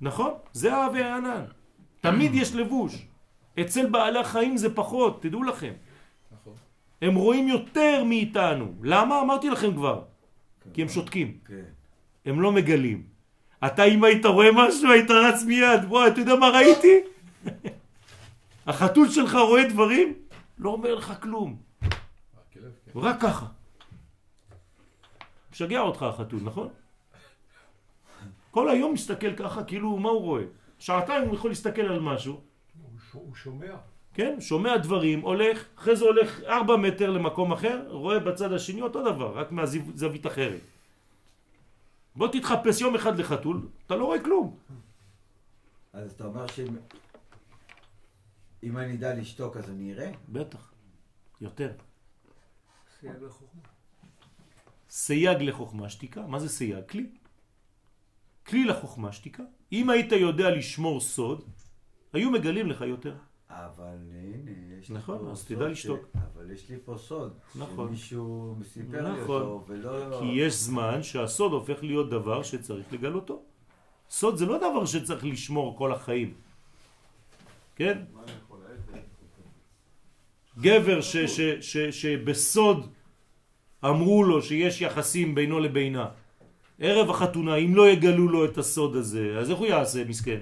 נכון? זה האב והענן. תמיד יש לבוש. אצל בעלי החיים זה פחות, תדעו לכם. נכון. הם רואים יותר מאיתנו. למה? אמרתי לכם כבר. כי הם שותקים. כן. הם לא מגלים. אתה אם היית רואה משהו היית רץ מיד. בוא, אתה יודע מה ראיתי? החתול שלך רואה דברים? לא אומר לך כלום. הכלב, כן. רק ככה. משגע אותך החתול, נכון? כל היום מסתכל ככה, כאילו, מה הוא רואה? שעתיים הוא יכול להסתכל על משהו, הוא ש- הוא שומע. כן? שומע דברים, הולך, אחרי זה הולך ארבע מטר למקום אחר, רואה בצד השני אותו דבר, רק מהזווית אחרת. בוא תתחפש יום אחד לחתול, אתה לא רואה כלום. אז אתה אומר שאם אם אני אדע לשתוק אז אני אראה? בטח, יותר. סייג לחוכמה. סייג לחוכמה שתיקה, מה זה סייג? כלי. כלי לחוכמה שתיקה. אם היית יודע לשמור סוד, היו מגלים לך יותר. אבל הנה, יש לי נכון, פה אז תדע ש- לשתוק. אבל יש לי פה סוד. נכון. שמישהו סיפר לי נכון. אותו, ולא... כי יש זמן שהסוד הופך להיות דבר שצריך לגלותו. סוד זה לא דבר שצריך לשמור כל החיים. כן? גבר ש, ש, ש, שבסוד אמרו לו שיש יחסים בינו לבינה. ערב החתונה, אם לא יגלו לו את הסוד הזה, אז איך הוא יעשה, מסכן?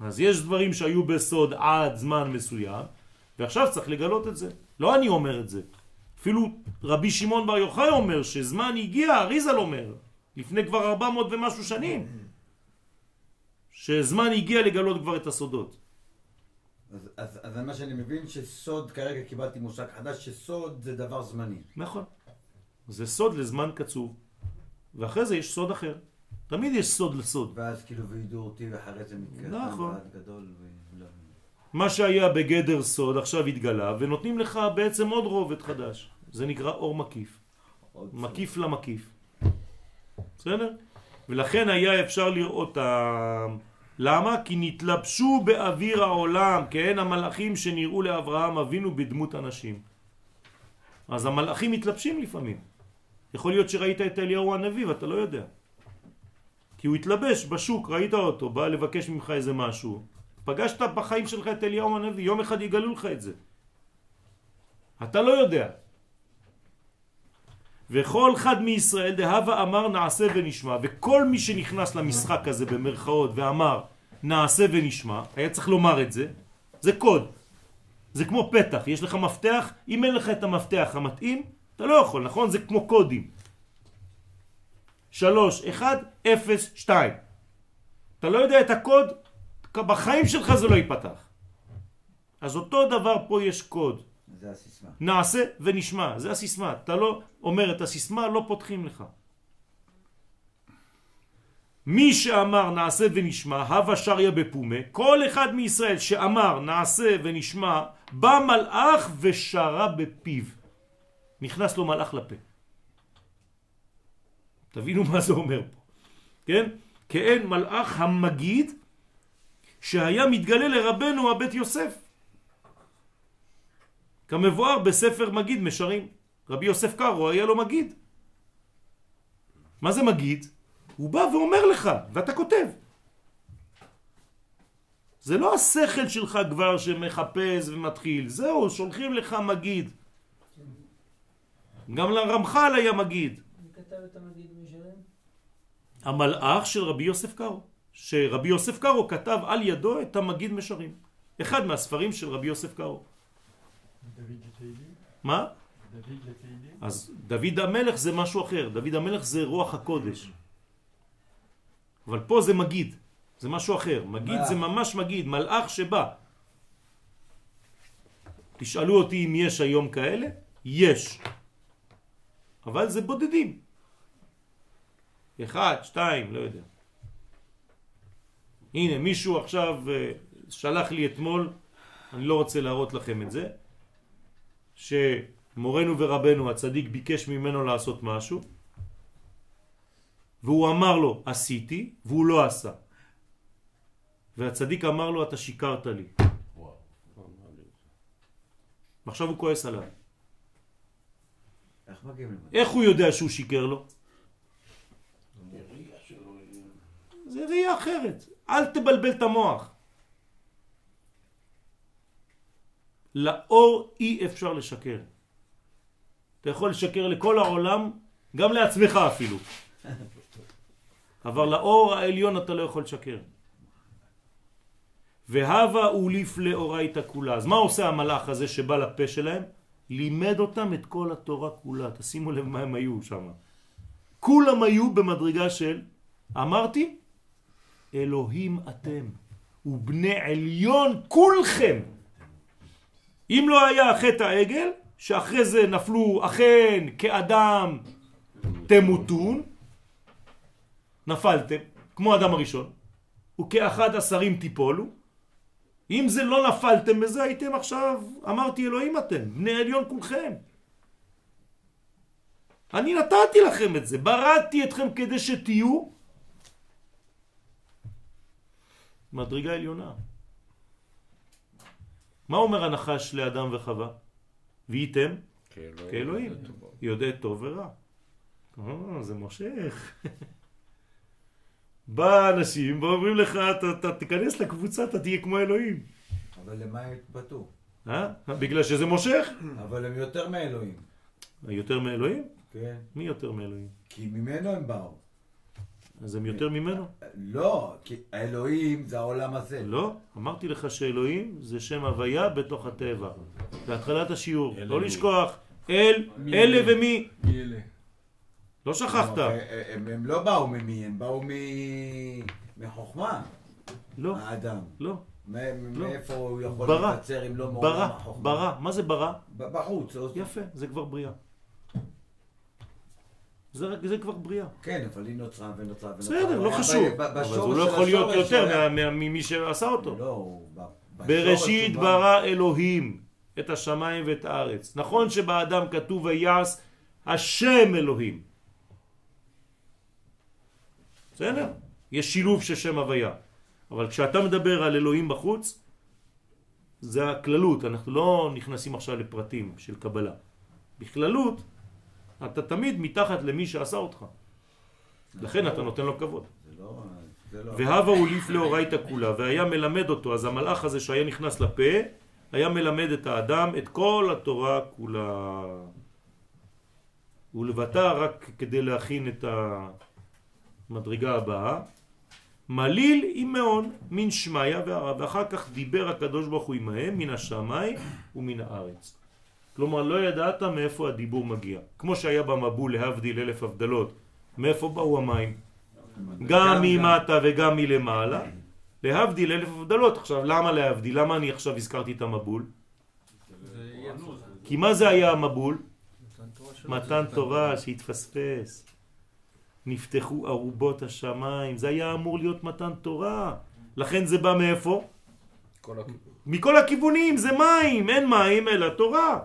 אז יש דברים שהיו בסוד עד זמן מסוים, ועכשיו צריך לגלות את זה. לא אני אומר את זה. אפילו רבי שמעון בר יוחאי אומר שזמן הגיע, אריזל אומר, לפני כבר 400 ומשהו שנים, שזמן הגיע לגלות כבר את הסודות. אז, אז, אז מה שאני מבין שסוד, כרגע קיבלתי מושג חדש, שסוד זה דבר זמני. נכון. זה סוד לזמן קצוב, ואחרי זה יש סוד אחר. תמיד יש סוד לסוד. ואז כאילו וידעו אותי ואחרי זה מתקדם נכון. גדול. ולא... מה שהיה בגדר סוד עכשיו התגלה, ונותנים לך בעצם עוד רובד חדש. זה נקרא אור מקיף. מקיף למקיף. בסדר? ולכן היה אפשר לראותם. למה? כי נתלבשו באוויר העולם, כן? המלאכים שנראו לאברהם אבינו בדמות אנשים. אז המלאכים מתלבשים לפעמים. יכול להיות שראית את אליהו הנביא ואתה לא יודע. כי הוא התלבש בשוק, ראית אותו, בא לבקש ממך איזה משהו. פגשת בחיים שלך את אליהו הנביא, יום אחד יגלו לך את זה. אתה לא יודע. וכל אחד מישראל דהבה אמר נעשה ונשמע וכל מי שנכנס למשחק הזה במרכאות ואמר נעשה ונשמע היה צריך לומר את זה זה קוד זה כמו פתח יש לך מפתח אם אין לך את המפתח המתאים אתה לא יכול נכון זה כמו קודים שלוש אחד אפס שתיים אתה לא יודע את הקוד בחיים שלך זה לא ייפתח אז אותו דבר פה יש קוד זה הסיסמה. נעשה ונשמע, זה הסיסמה. אתה לא אומר את הסיסמה, לא פותחים לך. מי שאמר נעשה ונשמע, הווה שריה בפומה, כל אחד מישראל שאמר נעשה ונשמע, בא מלאך ושרה בפיו. נכנס לו מלאך לפה. תבינו מה זה אומר פה. כן? כאין מלאך המגיד שהיה מתגלה לרבנו הבית יוסף. כמבואר בספר מגיד משרים. רבי יוסף קארו היה לו מגיד. מה זה מגיד? הוא בא ואומר לך, ואתה כותב. זה לא השכל שלך כבר שמחפש ומתחיל, זהו, שולחים לך מגיד. גם לרמח"ל היה מגיד. מי כתב את המגיד משלם? המלאך של רבי יוסף קארו. שרבי יוסף קארו כתב על ידו את המגיד משרים. אחד מהספרים של רבי יוסף קארו. דוד לתהילים? מה? דוד לתהילים? אז דוד המלך זה משהו אחר, דוד המלך זה רוח הקודש. אבל פה זה מגיד, זה משהו אחר. מגיד. זה ממש מגיד, מלאך שבא. תשאלו אותי אם יש היום כאלה? יש. אבל זה בודדים. אחד, שתיים, לא יודע. הנה, מישהו עכשיו אה, שלח לי אתמול, אני לא רוצה להראות לכם את זה, שמורנו ורבנו הצדיק ביקש ממנו לעשות משהו, והוא אמר לו, עשיתי, והוא לא עשה. והצדיק אמר לו, אתה שיקרת לי. ועכשיו הוא כועס עליו. איך הוא יודע שהוא שיקר לו? זה ראייה אחרת. אל תבלבל את המוח. לאור אי אפשר לשקר. אתה יכול לשקר לכל העולם, גם לעצמך אפילו. אבל לאור העליון אתה לא יכול לשקר. והווה אוליף לאורייתא כולה. אז מה עושה המלאך הזה שבא לפה שלהם? לימד אותם את כל התורה כולה. תשימו לב מה הם היו שם. כולם היו במדרגה של, אמרתי, אלוהים אתם, ובני עליון כולכם. אם לא היה חטא העגל, שאחרי זה נפלו אכן כאדם תמותון, נפלתם, כמו אדם הראשון, וכאחד עשרים תיפולו. אם זה לא נפלתם בזה, הייתם עכשיו, אמרתי אלוהים אתם, בני עליון כולכם. אני נתתי לכם את זה, בראתי אתכם כדי שתהיו מדרגה עליונה. מה אומר הנחש לאדם וחווה? והייתם כאלוהים, יודע טוב ורע. אה, זה מושך. בא אנשים ואומרים לך, אתה, אתה תיכנס לקבוצה, אתה תהיה כמו אלוהים. אבל למה הם התבטאו? אה? בגלל שזה מושך? אבל הם יותר מאלוהים. יותר מאלוהים? כן. מי יותר מאלוהים? כי ממנו הם באו. אז הם יותר ממנו? לא, כי האלוהים זה העולם הזה. לא, אמרתי לך שאלוהים זה שם הוויה בתוך הטבע. בהתחלת השיעור, לא. לשכוח. אל, אלה? ומי. מי אלה? לא שכחת. הם, הם, הם לא באו ממי, הם באו מ... מחוכמה, לא, האדם. לא. לא. מאיפה הוא יכול ברא. להיווצר אם לא מעולם ברא, החוכמה? ברא. מה זה ברא? בחוץ. יפה, זה כבר בריאה. זה, רק- זה כבר בריאה. כן, אבל היא נוצרה ונוצרה ונוצרה. בסדר, לא חשוב. אבל הוא לא יכול להיות יותר היה- מה- מה- ממי שעשה אותו. לא, הוא בראשית ברא אלוהים את השמיים ואת הארץ. נכון שבאדם כתוב ויעש השם אלוהים. בסדר? יש שילוב של שם הוויה. אבל כשאתה מדבר על אלוהים בחוץ, זה הכללות, אנחנו לא נכנסים עכשיו לפרטים של קבלה. בכללות, אתה תמיד מתחת למי שעשה אותך. לכן אתה נותן לו כבוד. לא... לא... והווה הוליף לאורייתא כולה, והיה מלמד אותו, אז המלאך הזה שהיה נכנס לפה, היה מלמד את האדם את כל התורה כולה. הוא לבטא רק כדי להכין את המדרגה הבאה. מליל עם מאון מן שמיה והרע, ואחר כך דיבר הקדוש ברוך הוא עמהם מן השמיים ומן הארץ. כלומר, לא ידעת מאיפה הדיבור מגיע. כמו שהיה במבול להבדיל אלף הבדלות, מאיפה באו המים? גם ממטה וגם מלמעלה, להבדיל אלף הבדלות. עכשיו, למה להבדיל? למה אני עכשיו הזכרתי את המבול? כי מה זה היה המבול? מתן תורה שהתפספס. נפתחו ארובות השמיים, זה היה אמור להיות מתן תורה. לכן זה בא מאיפה? כל. מכל הכיוונים, זה מים, אין מים אלא תורה.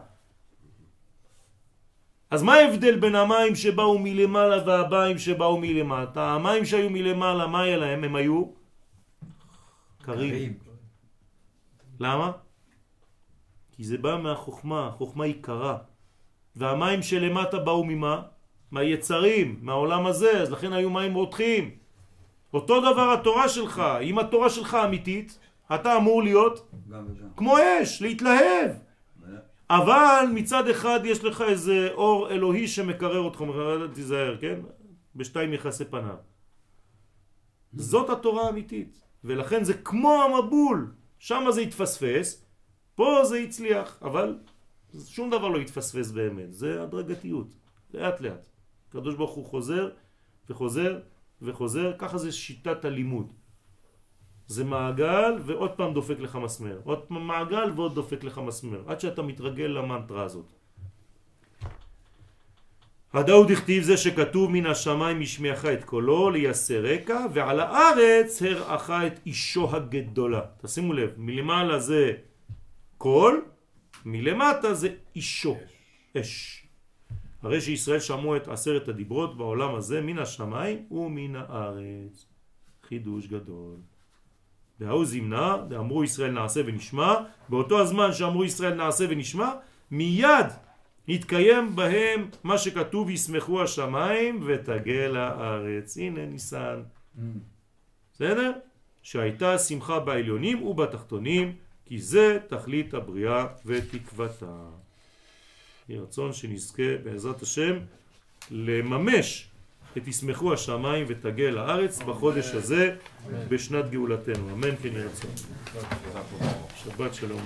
אז מה ההבדל בין המים שבאו מלמעלה והמים שבאו מלמטה? המים שהיו מלמעלה, מה היה להם? הם היו קרים. קרים. למה? כי זה בא מהחוכמה, החוכמה היא קרה. והמים שלמטה באו ממה? מהיצרים, מהעולם הזה, אז לכן היו מים רותחים. אותו דבר התורה שלך, אם התורה שלך אמיתית, אתה אמור להיות. כמו אש, להתלהב. אבל מצד אחד יש לך איזה אור אלוהי שמקרר אותך, תיזהר, כן? בשתיים יחסי פניו. זאת התורה האמיתית, ולכן זה כמו המבול, שם זה התפספס, פה זה הצליח, אבל שום דבר לא התפספס באמת, זה הדרגתיות, לאט לאט. הקדוש ברוך הוא חוזר וחוזר וחוזר, ככה זה שיטת הלימוד. זה מעגל ועוד פעם דופק לך מסמר, עוד פעם מעגל ועוד דופק לך מסמר, עד שאתה מתרגל למנטרה הזאת. הדאוד הכתיב זה שכתוב מן השמיים השמיעך את קולו לייסר רקע ועל הארץ הראך את אישו הגדולה. תשימו לב, מלמעלה זה קול, מלמטה זה אישו, אש. הרי שישראל שמעו את עשרת הדיברות בעולם הזה מן השמיים ומן הארץ. חידוש גדול. וההוא זימנה, ואמרו ישראל נעשה ונשמע, באותו הזמן שאמרו ישראל נעשה ונשמע, מיד התקיים בהם מה שכתוב ישמחו השמיים ותגל הארץ. הנה ניסן. בסדר? שהייתה שמחה בעליונים ובתחתונים, כי זה תכלית הבריאה ותקוותה. יהי רצון שנזכה בעזרת השם לממש את ישמחו השמיים ותגל הארץ בחודש הזה בשנת גאולתנו. אמן כן יהי רצון. שבת שלום.